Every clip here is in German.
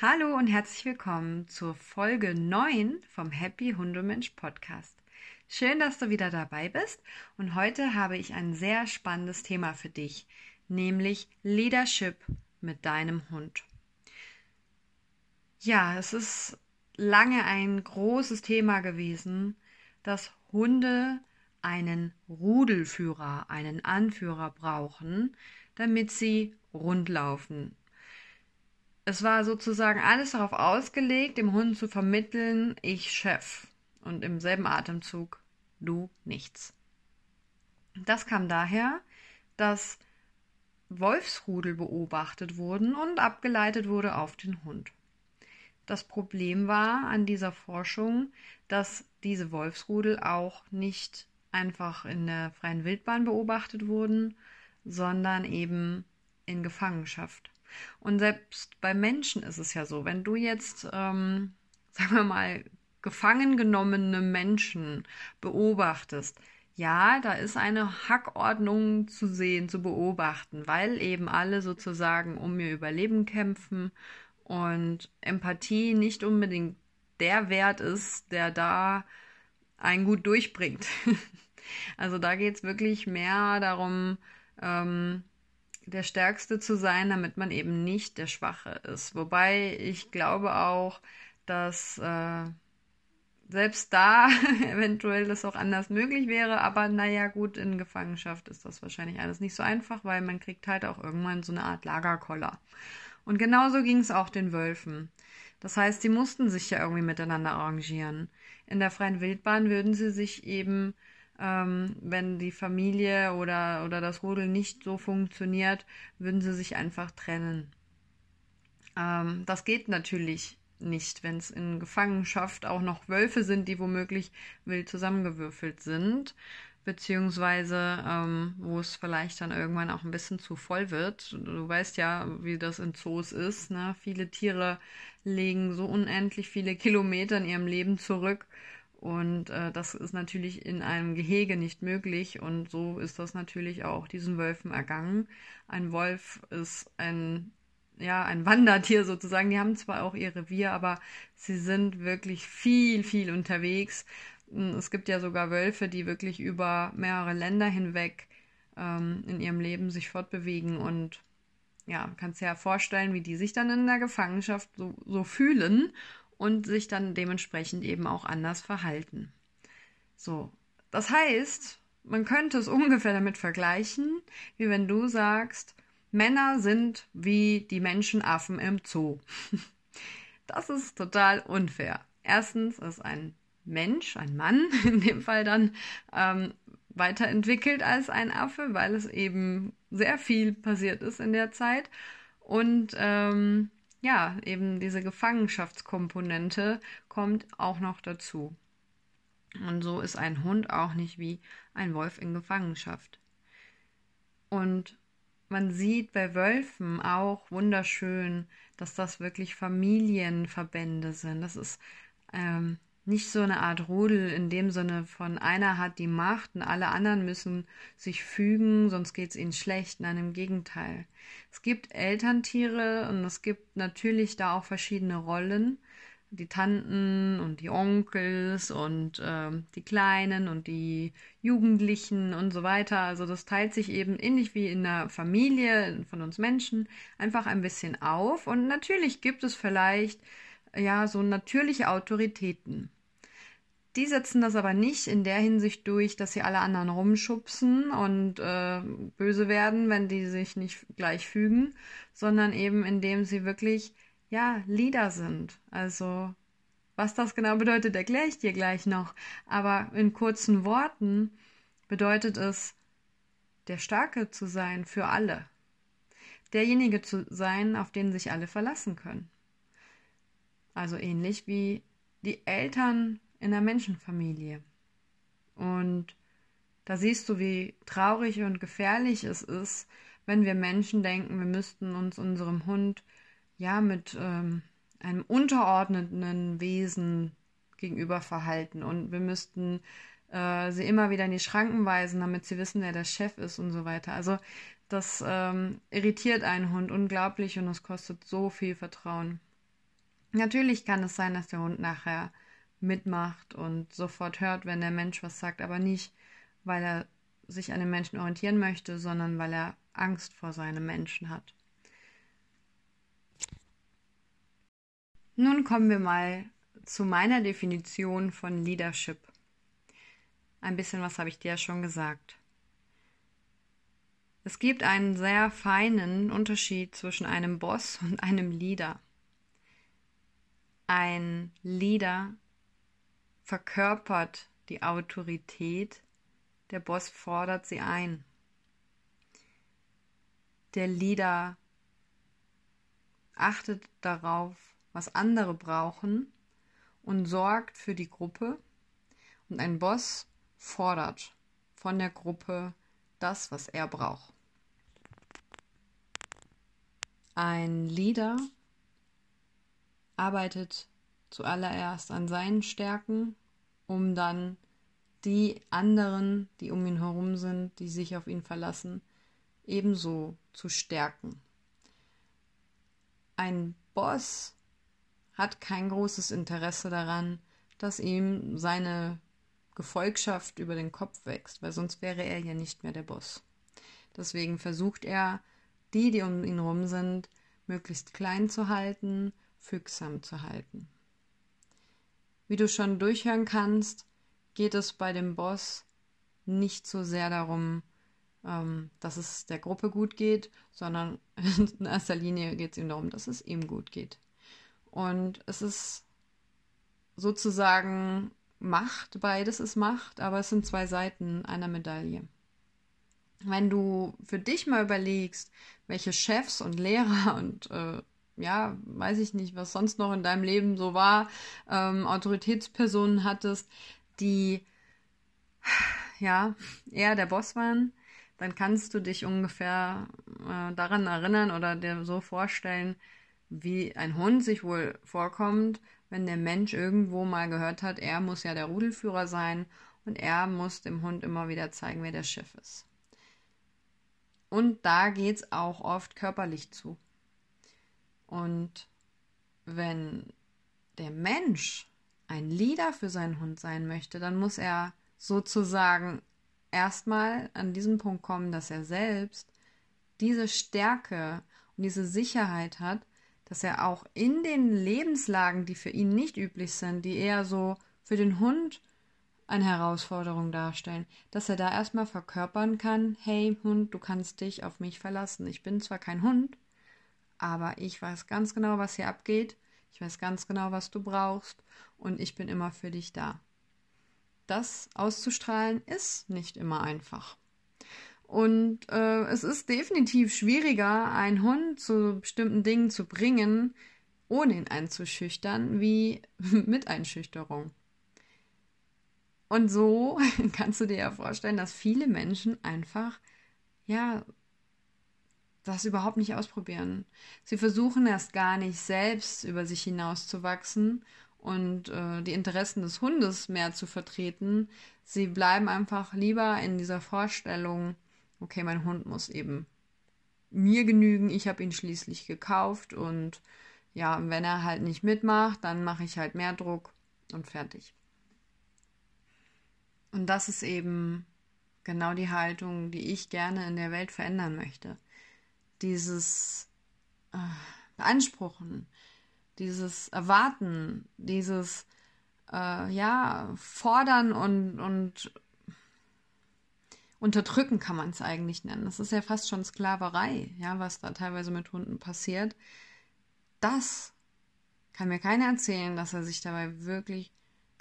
Hallo und herzlich willkommen zur Folge 9 vom Happy Hundemensch Podcast. Schön, dass du wieder dabei bist und heute habe ich ein sehr spannendes Thema für dich, nämlich Leadership mit deinem Hund. Ja, es ist lange ein großes Thema gewesen, dass Hunde einen Rudelführer, einen Anführer brauchen, damit sie rundlaufen, es war sozusagen alles darauf ausgelegt, dem Hund zu vermitteln, ich Chef. Und im selben Atemzug, du nichts. Das kam daher, dass Wolfsrudel beobachtet wurden und abgeleitet wurde auf den Hund. Das Problem war an dieser Forschung, dass diese Wolfsrudel auch nicht einfach in der freien Wildbahn beobachtet wurden, sondern eben in Gefangenschaft. Und selbst bei Menschen ist es ja so, wenn du jetzt, ähm, sagen wir mal, gefangen genommene Menschen beobachtest, ja, da ist eine Hackordnung zu sehen, zu beobachten, weil eben alle sozusagen um ihr Überleben kämpfen und Empathie nicht unbedingt der Wert ist, der da einen gut durchbringt. also da geht es wirklich mehr darum, ähm, der Stärkste zu sein, damit man eben nicht der Schwache ist. Wobei ich glaube auch, dass äh, selbst da eventuell das auch anders möglich wäre. Aber naja, gut, in Gefangenschaft ist das wahrscheinlich alles nicht so einfach, weil man kriegt halt auch irgendwann so eine Art Lagerkoller. Und genauso ging es auch den Wölfen. Das heißt, sie mussten sich ja irgendwie miteinander arrangieren. In der freien Wildbahn würden sie sich eben ähm, wenn die Familie oder, oder das Rudel nicht so funktioniert, würden sie sich einfach trennen. Ähm, das geht natürlich nicht, wenn es in Gefangenschaft auch noch Wölfe sind, die womöglich wild zusammengewürfelt sind, beziehungsweise ähm, wo es vielleicht dann irgendwann auch ein bisschen zu voll wird. Du weißt ja, wie das in Zoos ist. Ne? Viele Tiere legen so unendlich viele Kilometer in ihrem Leben zurück und äh, das ist natürlich in einem Gehege nicht möglich. Und so ist das natürlich auch diesen Wölfen ergangen. Ein Wolf ist ein, ja, ein Wandertier sozusagen. Die haben zwar auch ihr Revier, aber sie sind wirklich viel, viel unterwegs. Hm, es gibt ja sogar Wölfe, die wirklich über mehrere Länder hinweg ähm, in ihrem Leben sich fortbewegen und ja, kannst dir ja vorstellen, wie die sich dann in der Gefangenschaft so, so fühlen und sich dann dementsprechend eben auch anders verhalten. So, das heißt, man könnte es ungefähr damit vergleichen, wie wenn du sagst, Männer sind wie die Menschenaffen im Zoo. Das ist total unfair. Erstens ist ein Mensch, ein Mann in dem Fall dann, ähm, weiterentwickelt als ein Affe, weil es eben sehr viel passiert ist in der Zeit. Und ähm, ja, eben diese Gefangenschaftskomponente kommt auch noch dazu. Und so ist ein Hund auch nicht wie ein Wolf in Gefangenschaft. Und man sieht bei Wölfen auch wunderschön, dass das wirklich Familienverbände sind. Das ist ähm, nicht so eine Art Rudel in dem Sinne von einer hat die Macht und alle anderen müssen sich fügen, sonst geht es ihnen schlecht. Nein, im Gegenteil. Es gibt Elterntiere und es gibt natürlich da auch verschiedene Rollen. Die Tanten und die Onkels und äh, die Kleinen und die Jugendlichen und so weiter. Also das teilt sich eben ähnlich wie in der Familie von uns Menschen einfach ein bisschen auf. Und natürlich gibt es vielleicht ja so natürliche Autoritäten. Die setzen das aber nicht in der Hinsicht durch, dass sie alle anderen rumschubsen und äh, böse werden, wenn die sich nicht gleich fügen, sondern eben indem sie wirklich, ja, Leader sind. Also, was das genau bedeutet, erkläre ich dir gleich noch. Aber in kurzen Worten bedeutet es, der Starke zu sein für alle. Derjenige zu sein, auf den sich alle verlassen können. Also ähnlich wie die Eltern in der Menschenfamilie. Und da siehst du, wie traurig und gefährlich es ist, wenn wir Menschen denken, wir müssten uns unserem Hund ja mit ähm, einem unterordneten Wesen gegenüber verhalten und wir müssten äh, sie immer wieder in die Schranken weisen, damit sie wissen, wer der Chef ist und so weiter. Also das ähm, irritiert einen Hund unglaublich und es kostet so viel Vertrauen. Natürlich kann es sein, dass der Hund nachher mitmacht und sofort hört, wenn der Mensch was sagt, aber nicht, weil er sich an den Menschen orientieren möchte, sondern weil er Angst vor seinem Menschen hat. Nun kommen wir mal zu meiner Definition von Leadership. Ein bisschen was habe ich dir ja schon gesagt. Es gibt einen sehr feinen Unterschied zwischen einem Boss und einem Leader. Ein Leader verkörpert die Autorität, der Boss fordert sie ein. Der Leader achtet darauf, was andere brauchen und sorgt für die Gruppe und ein Boss fordert von der Gruppe das, was er braucht. Ein Leader arbeitet zuallererst an seinen Stärken, um dann die anderen, die um ihn herum sind, die sich auf ihn verlassen, ebenso zu stärken. Ein Boss hat kein großes Interesse daran, dass ihm seine Gefolgschaft über den Kopf wächst, weil sonst wäre er ja nicht mehr der Boss. Deswegen versucht er, die, die um ihn herum sind, möglichst klein zu halten, fügsam zu halten. Wie du schon durchhören kannst, geht es bei dem Boss nicht so sehr darum, ähm, dass es der Gruppe gut geht, sondern in erster Linie geht es ihm darum, dass es ihm gut geht. Und es ist sozusagen Macht, beides ist Macht, aber es sind zwei Seiten einer Medaille. Wenn du für dich mal überlegst, welche Chefs und Lehrer und äh, ja, weiß ich nicht, was sonst noch in deinem Leben so war, ähm, Autoritätspersonen hattest, die ja eher der Boss waren, dann kannst du dich ungefähr äh, daran erinnern oder dir so vorstellen, wie ein Hund sich wohl vorkommt, wenn der Mensch irgendwo mal gehört hat, er muss ja der Rudelführer sein und er muss dem Hund immer wieder zeigen, wer der Chef ist. Und da geht es auch oft körperlich zu. Und wenn der Mensch ein Leader für seinen Hund sein möchte, dann muss er sozusagen erstmal an diesen Punkt kommen, dass er selbst diese Stärke und diese Sicherheit hat, dass er auch in den Lebenslagen, die für ihn nicht üblich sind, die eher so für den Hund eine Herausforderung darstellen, dass er da erstmal verkörpern kann, hey Hund, du kannst dich auf mich verlassen. Ich bin zwar kein Hund, aber ich weiß ganz genau, was hier abgeht. Ich weiß ganz genau, was du brauchst und ich bin immer für dich da. Das auszustrahlen ist nicht immer einfach. Und äh, es ist definitiv schwieriger, einen Hund zu bestimmten Dingen zu bringen, ohne ihn einzuschüchtern, wie mit Einschüchterung. Und so kannst du dir ja vorstellen, dass viele Menschen einfach, ja, das überhaupt nicht ausprobieren. Sie versuchen erst gar nicht selbst über sich hinauszuwachsen und äh, die Interessen des Hundes mehr zu vertreten. Sie bleiben einfach lieber in dieser Vorstellung, okay, mein Hund muss eben mir genügen, ich habe ihn schließlich gekauft und ja, wenn er halt nicht mitmacht, dann mache ich halt mehr Druck und fertig. Und das ist eben genau die Haltung, die ich gerne in der Welt verändern möchte dieses äh, Beanspruchen, dieses Erwarten, dieses äh, ja, Fordern und, und Unterdrücken kann man es eigentlich nennen. Das ist ja fast schon Sklaverei, ja, was da teilweise mit Hunden passiert. Das kann mir keiner erzählen, dass er sich dabei wirklich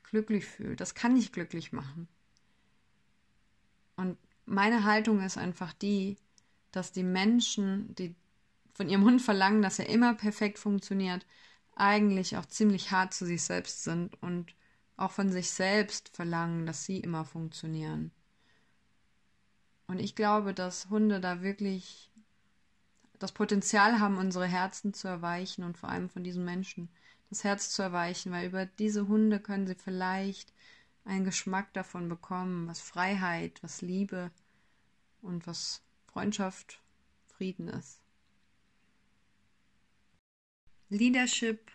glücklich fühlt. Das kann nicht glücklich machen. Und meine Haltung ist einfach die, dass die Menschen, die von ihrem Hund verlangen, dass er immer perfekt funktioniert, eigentlich auch ziemlich hart zu sich selbst sind und auch von sich selbst verlangen, dass sie immer funktionieren. Und ich glaube, dass Hunde da wirklich das Potenzial haben, unsere Herzen zu erweichen und vor allem von diesen Menschen das Herz zu erweichen, weil über diese Hunde können sie vielleicht einen Geschmack davon bekommen, was Freiheit, was Liebe und was Freundschaft, Frieden ist. Leadership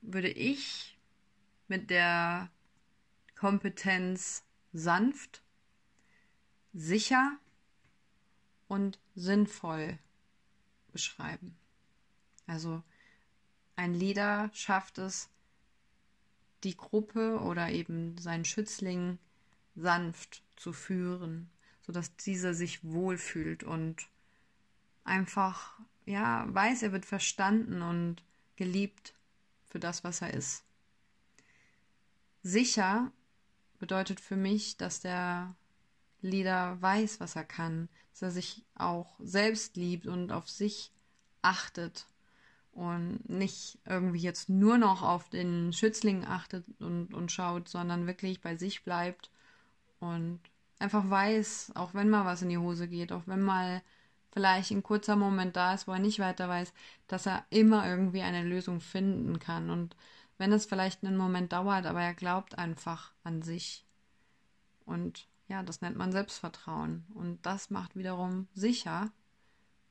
würde ich mit der Kompetenz sanft, sicher und sinnvoll beschreiben. Also ein Leader schafft es, die Gruppe oder eben seinen Schützling sanft zu führen, sodass dieser sich wohlfühlt und einfach, ja, weiß, er wird verstanden und geliebt für das, was er ist. Sicher bedeutet für mich, dass der Leader weiß, was er kann, dass er sich auch selbst liebt und auf sich achtet und nicht irgendwie jetzt nur noch auf den Schützling achtet und, und schaut, sondern wirklich bei sich bleibt und einfach weiß, auch wenn mal was in die Hose geht, auch wenn mal vielleicht ein kurzer Moment da ist, wo er nicht weiter weiß, dass er immer irgendwie eine Lösung finden kann. Und wenn es vielleicht einen Moment dauert, aber er glaubt einfach an sich. Und ja, das nennt man Selbstvertrauen. Und das macht wiederum sicher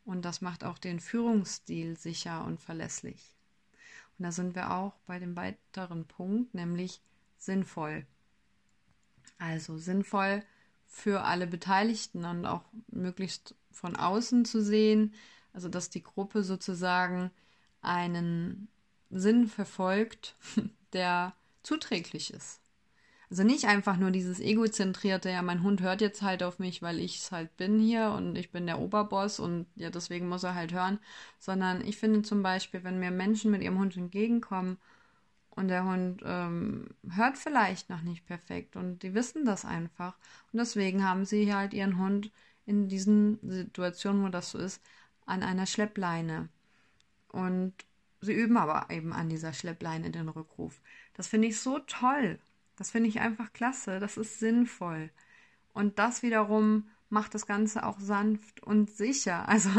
und das macht auch den Führungsstil sicher und verlässlich. Und da sind wir auch bei dem weiteren Punkt, nämlich sinnvoll. Also sinnvoll für alle Beteiligten und auch möglichst von außen zu sehen, also dass die Gruppe sozusagen einen Sinn verfolgt, der zuträglich ist. Also nicht einfach nur dieses egozentrierte, ja, mein Hund hört jetzt halt auf mich, weil ich es halt bin hier und ich bin der Oberboss und ja, deswegen muss er halt hören, sondern ich finde zum Beispiel, wenn mir Menschen mit ihrem Hund entgegenkommen und der Hund ähm, hört vielleicht noch nicht perfekt und die wissen das einfach und deswegen haben sie halt ihren Hund in diesen Situationen, wo das so ist, an einer Schleppleine und sie üben aber eben an dieser Schleppleine den Rückruf. Das finde ich so toll das finde ich einfach klasse. Das ist sinnvoll. Und das wiederum macht das Ganze auch sanft und sicher. Also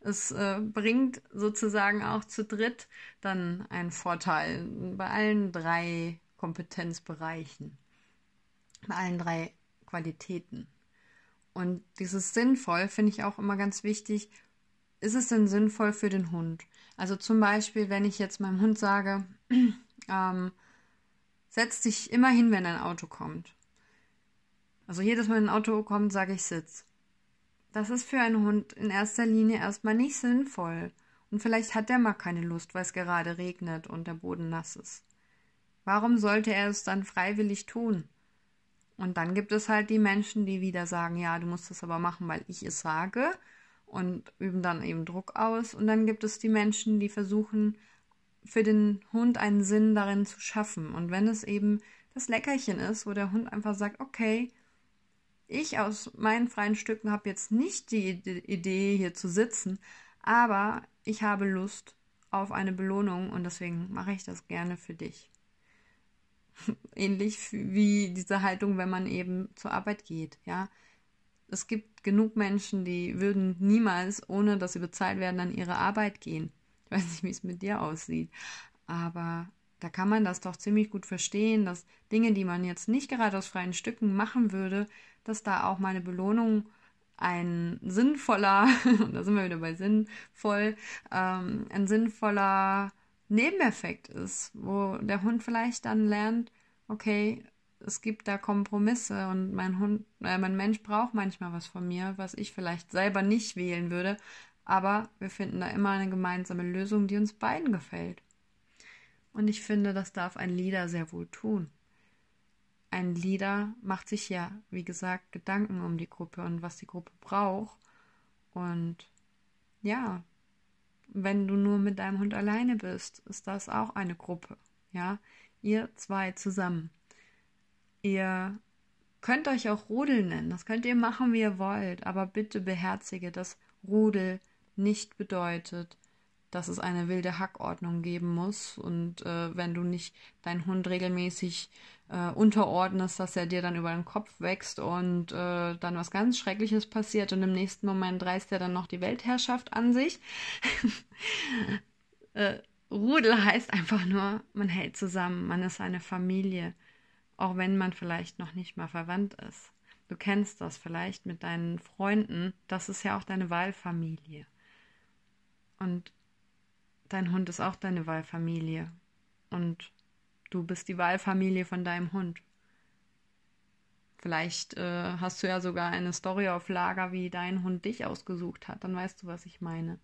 es äh, bringt sozusagen auch zu dritt dann einen Vorteil bei allen drei Kompetenzbereichen, bei allen drei Qualitäten. Und dieses sinnvoll finde ich auch immer ganz wichtig. Ist es denn sinnvoll für den Hund? Also zum Beispiel, wenn ich jetzt meinem Hund sage, ähm, Setz dich immer hin, wenn ein Auto kommt. Also jedes Mal, wenn ein Auto kommt, sage ich Sitz. Das ist für einen Hund in erster Linie erstmal nicht sinnvoll. Und vielleicht hat er mal keine Lust, weil es gerade regnet und der Boden nass ist. Warum sollte er es dann freiwillig tun? Und dann gibt es halt die Menschen, die wieder sagen, ja, du musst es aber machen, weil ich es sage und üben dann eben Druck aus. Und dann gibt es die Menschen, die versuchen, für den Hund einen Sinn darin zu schaffen. Und wenn es eben das Leckerchen ist, wo der Hund einfach sagt, okay, ich aus meinen freien Stücken habe jetzt nicht die Idee, hier zu sitzen, aber ich habe Lust auf eine Belohnung und deswegen mache ich das gerne für dich. Ähnlich wie diese Haltung, wenn man eben zur Arbeit geht, ja. Es gibt genug Menschen, die würden niemals, ohne dass sie bezahlt werden, an ihre Arbeit gehen weiß nicht, wie es mit dir aussieht. Aber da kann man das doch ziemlich gut verstehen, dass Dinge, die man jetzt nicht gerade aus freien Stücken machen würde, dass da auch meine Belohnung ein sinnvoller, da sind wir wieder bei sinnvoll, ähm, ein sinnvoller Nebeneffekt ist, wo der Hund vielleicht dann lernt, okay, es gibt da Kompromisse und mein Hund, äh, mein Mensch braucht manchmal was von mir, was ich vielleicht selber nicht wählen würde, aber wir finden da immer eine gemeinsame Lösung, die uns beiden gefällt. Und ich finde, das darf ein Leader sehr wohl tun. Ein Leader macht sich ja, wie gesagt, Gedanken um die Gruppe und was die Gruppe braucht. Und ja, wenn du nur mit deinem Hund alleine bist, ist das auch eine Gruppe. Ja, ihr zwei zusammen. Ihr könnt euch auch Rudel nennen. Das könnt ihr machen, wie ihr wollt. Aber bitte beherzige das Rudel nicht bedeutet, dass es eine wilde Hackordnung geben muss und äh, wenn du nicht deinen Hund regelmäßig äh, unterordnest, dass er dir dann über den Kopf wächst und äh, dann was ganz Schreckliches passiert und im nächsten Moment reißt er dann noch die Weltherrschaft an sich. Äh, Rudel heißt einfach nur, man hält zusammen, man ist eine Familie, auch wenn man vielleicht noch nicht mal verwandt ist. Du kennst das vielleicht mit deinen Freunden, das ist ja auch deine Wahlfamilie. Und dein Hund ist auch deine Wahlfamilie. Und du bist die Wahlfamilie von deinem Hund. Vielleicht äh, hast du ja sogar eine Story auf Lager, wie dein Hund dich ausgesucht hat. Dann weißt du, was ich meine.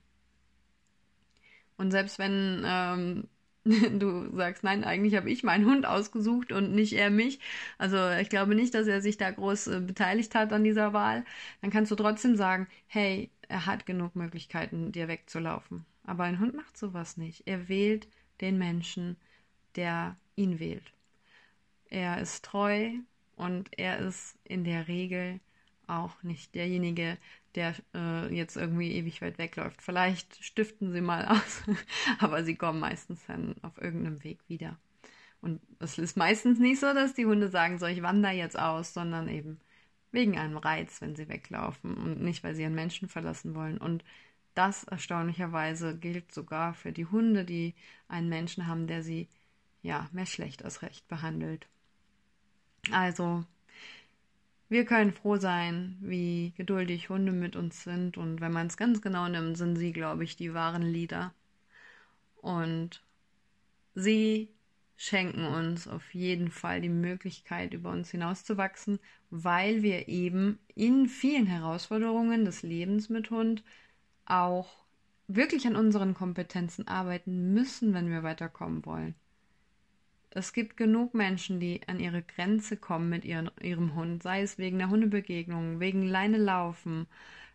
Und selbst wenn ähm, du sagst, nein, eigentlich habe ich meinen Hund ausgesucht und nicht er mich. Also ich glaube nicht, dass er sich da groß äh, beteiligt hat an dieser Wahl. Dann kannst du trotzdem sagen, hey, er hat genug Möglichkeiten, dir wegzulaufen. Aber ein Hund macht sowas nicht. Er wählt den Menschen, der ihn wählt. Er ist treu und er ist in der Regel auch nicht derjenige, der äh, jetzt irgendwie ewig weit wegläuft. Vielleicht stiften sie mal aus, aber sie kommen meistens dann auf irgendeinem Weg wieder. Und es ist meistens nicht so, dass die Hunde sagen, so ich wandere jetzt aus, sondern eben wegen einem Reiz, wenn sie weglaufen und nicht, weil sie einen Menschen verlassen wollen. Und das erstaunlicherweise gilt sogar für die Hunde, die einen Menschen haben, der sie ja mehr schlecht als recht behandelt. Also wir können froh sein, wie geduldig Hunde mit uns sind. Und wenn man es ganz genau nimmt, sind sie, glaube ich, die wahren Lieder. Und sie schenken uns auf jeden Fall die Möglichkeit, über uns hinauszuwachsen, weil wir eben in vielen Herausforderungen des Lebens mit Hund auch wirklich an unseren Kompetenzen arbeiten müssen, wenn wir weiterkommen wollen. Es gibt genug Menschen, die an ihre Grenze kommen mit ihren, ihrem Hund, sei es wegen der Hundebegegnung, wegen Leine laufen,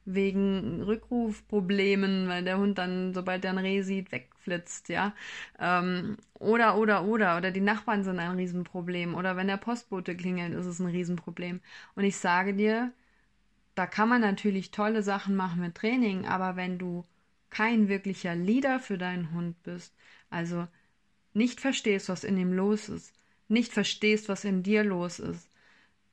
wegen Rückrufproblemen, weil der Hund dann, sobald er ein Reh sieht, wegflitzt, ja. Ähm, oder, oder, oder, oder die Nachbarn sind ein Riesenproblem. Oder wenn der Postbote klingelt, ist es ein Riesenproblem. Und ich sage dir, da kann man natürlich tolle Sachen machen mit Training, aber wenn du kein wirklicher Leader für deinen Hund bist, also nicht verstehst, was in ihm los ist, nicht verstehst, was in dir los ist,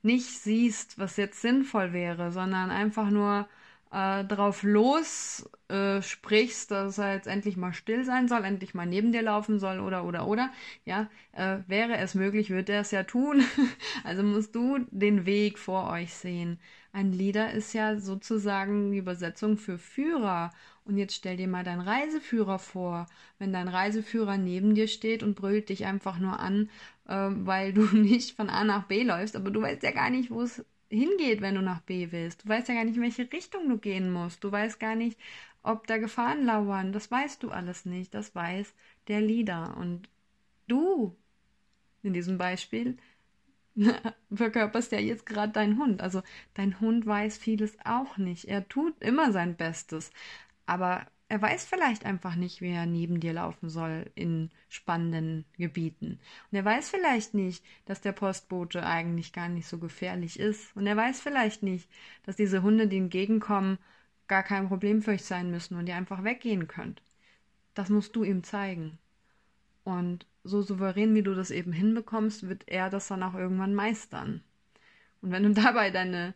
nicht siehst, was jetzt sinnvoll wäre, sondern einfach nur äh, drauf los äh, sprichst, dass er jetzt endlich mal still sein soll, endlich mal neben dir laufen soll oder oder oder, ja, äh, wäre es möglich, würde er es ja tun. also musst du den Weg vor euch sehen. Ein Leader ist ja sozusagen die Übersetzung für Führer und jetzt stell dir mal deinen Reiseführer vor, wenn dein Reiseführer neben dir steht und brüllt dich einfach nur an, äh, weil du nicht von A nach B läufst, aber du weißt ja gar nicht, wo es hingeht, wenn du nach B willst. Du weißt ja gar nicht, in welche Richtung du gehen musst. Du weißt gar nicht, ob da Gefahren lauern. Das weißt du alles nicht. Das weiß der Leader. Und du, in diesem Beispiel, verkörperst ja jetzt gerade deinen Hund. Also dein Hund weiß vieles auch nicht. Er tut immer sein Bestes aber er weiß vielleicht einfach nicht, wie er neben dir laufen soll in spannenden Gebieten. Und er weiß vielleicht nicht, dass der Postbote eigentlich gar nicht so gefährlich ist. Und er weiß vielleicht nicht, dass diese Hunde, die entgegenkommen, gar kein Problem für euch sein müssen und ihr einfach weggehen könnt. Das musst du ihm zeigen. Und so souverän, wie du das eben hinbekommst, wird er das dann auch irgendwann meistern. Und wenn du dabei deine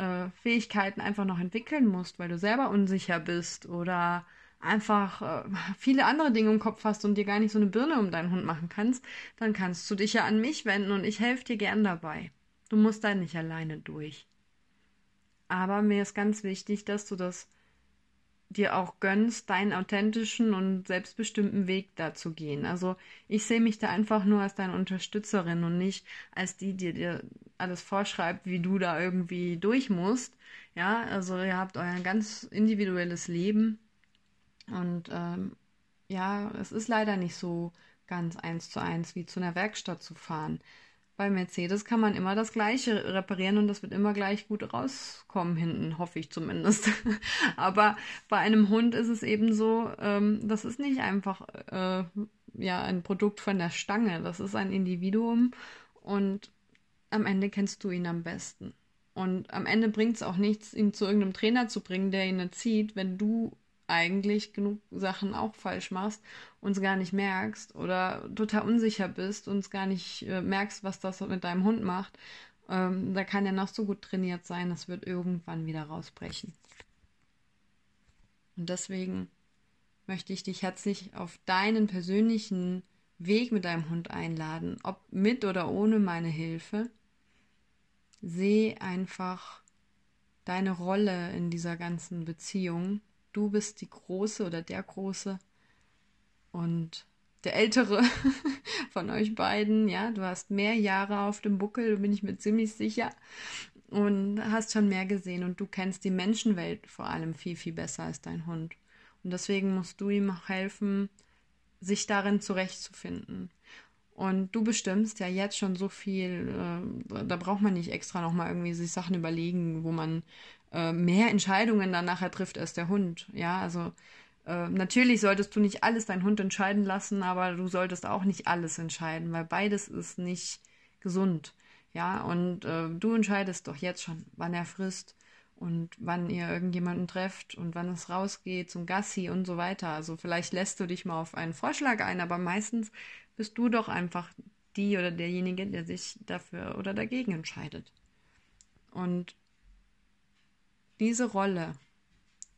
äh, Fähigkeiten einfach noch entwickeln musst, weil du selber unsicher bist oder einfach äh, viele andere Dinge im Kopf hast und dir gar nicht so eine Birne um deinen Hund machen kannst, dann kannst du dich ja an mich wenden und ich helfe dir gern dabei. Du musst da nicht alleine durch. Aber mir ist ganz wichtig, dass du das dir auch gönnst, deinen authentischen und selbstbestimmten Weg da zu gehen. Also ich sehe mich da einfach nur als deine Unterstützerin und nicht als die, die dir alles vorschreibt, wie du da irgendwie durch musst. Ja, also ihr habt euer ganz individuelles Leben und ähm, ja, es ist leider nicht so ganz eins zu eins wie zu einer Werkstatt zu fahren bei Mercedes kann man immer das Gleiche reparieren und das wird immer gleich gut rauskommen hinten, hoffe ich zumindest. Aber bei einem Hund ist es eben so, ähm, das ist nicht einfach äh, ja ein Produkt von der Stange, das ist ein Individuum und am Ende kennst du ihn am besten. Und am Ende bringt es auch nichts, ihn zu irgendeinem Trainer zu bringen, der ihn erzieht, wenn du eigentlich genug Sachen auch falsch machst und es gar nicht merkst oder total unsicher bist und es gar nicht äh, merkst, was das mit deinem Hund macht, ähm, da kann er noch so gut trainiert sein, das wird irgendwann wieder rausbrechen. Und deswegen möchte ich dich herzlich auf deinen persönlichen Weg mit deinem Hund einladen, ob mit oder ohne meine Hilfe. Seh einfach deine Rolle in dieser ganzen Beziehung du bist die Große oder der Große und der ältere von euch beiden, ja, du hast mehr Jahre auf dem Buckel, bin ich mir ziemlich sicher und hast schon mehr gesehen und du kennst die Menschenwelt vor allem viel, viel besser als dein Hund. Und deswegen musst du ihm auch helfen, sich darin zurechtzufinden. Und du bestimmst ja jetzt schon so viel, äh, da braucht man nicht extra nochmal irgendwie sich Sachen überlegen, wo man äh, mehr Entscheidungen dann nachher trifft als der Hund. Ja, also äh, natürlich solltest du nicht alles deinen Hund entscheiden lassen, aber du solltest auch nicht alles entscheiden, weil beides ist nicht gesund. Ja, und äh, du entscheidest doch jetzt schon, wann er frisst und wann ihr irgendjemanden trefft und wann es rausgeht zum Gassi und so weiter. Also vielleicht lässt du dich mal auf einen Vorschlag ein, aber meistens bist du doch einfach die oder derjenige, der sich dafür oder dagegen entscheidet. Und diese Rolle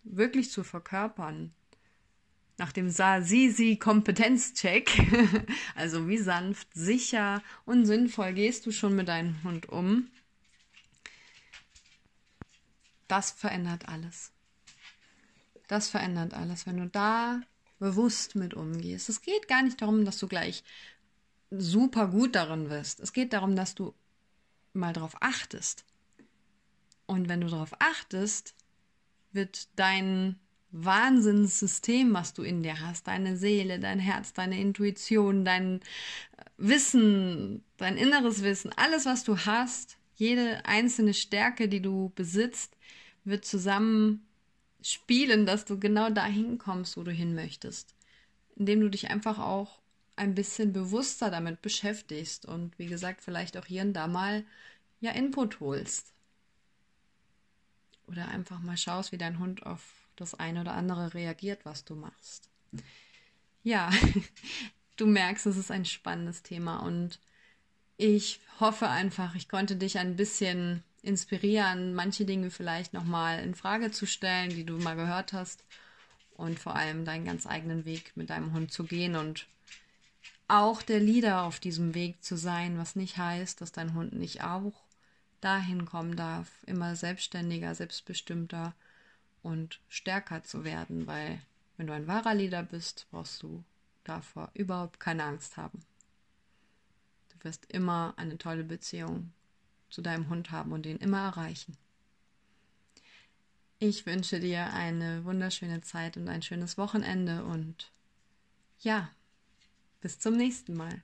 wirklich zu verkörpern, nach dem Sisi-Kompetenzcheck, also wie sanft, sicher und sinnvoll gehst du schon mit deinem Hund um, das verändert alles. Das verändert alles, wenn du da bewusst mit umgehst. Es geht gar nicht darum, dass du gleich super gut darin wirst. Es geht darum, dass du mal darauf achtest. Und wenn du darauf achtest, wird dein Wahnsinnssystem, was du in dir hast, deine Seele, dein Herz, deine Intuition, dein Wissen, dein inneres Wissen, alles, was du hast, jede einzelne Stärke, die du besitzt, wird zusammen spielen, dass du genau dahin kommst, wo du hin möchtest. Indem du dich einfach auch ein bisschen bewusster damit beschäftigst und wie gesagt, vielleicht auch hier und da mal ja Input holst. Oder einfach mal schaust, wie dein Hund auf das eine oder andere reagiert, was du machst. Ja, du merkst, es ist ein spannendes Thema und ich hoffe einfach, ich konnte dich ein bisschen inspirieren, manche Dinge vielleicht nochmal in Frage zu stellen, die du mal gehört hast und vor allem deinen ganz eigenen Weg mit deinem Hund zu gehen und auch der Leader auf diesem Weg zu sein, was nicht heißt, dass dein Hund nicht auch dahin kommen darf, immer selbstständiger, selbstbestimmter und stärker zu werden, weil wenn du ein wahrer Leader bist, brauchst du davor überhaupt keine Angst haben. Du wirst immer eine tolle Beziehung zu deinem Hund haben und ihn immer erreichen. Ich wünsche dir eine wunderschöne Zeit und ein schönes Wochenende und ja, bis zum nächsten Mal.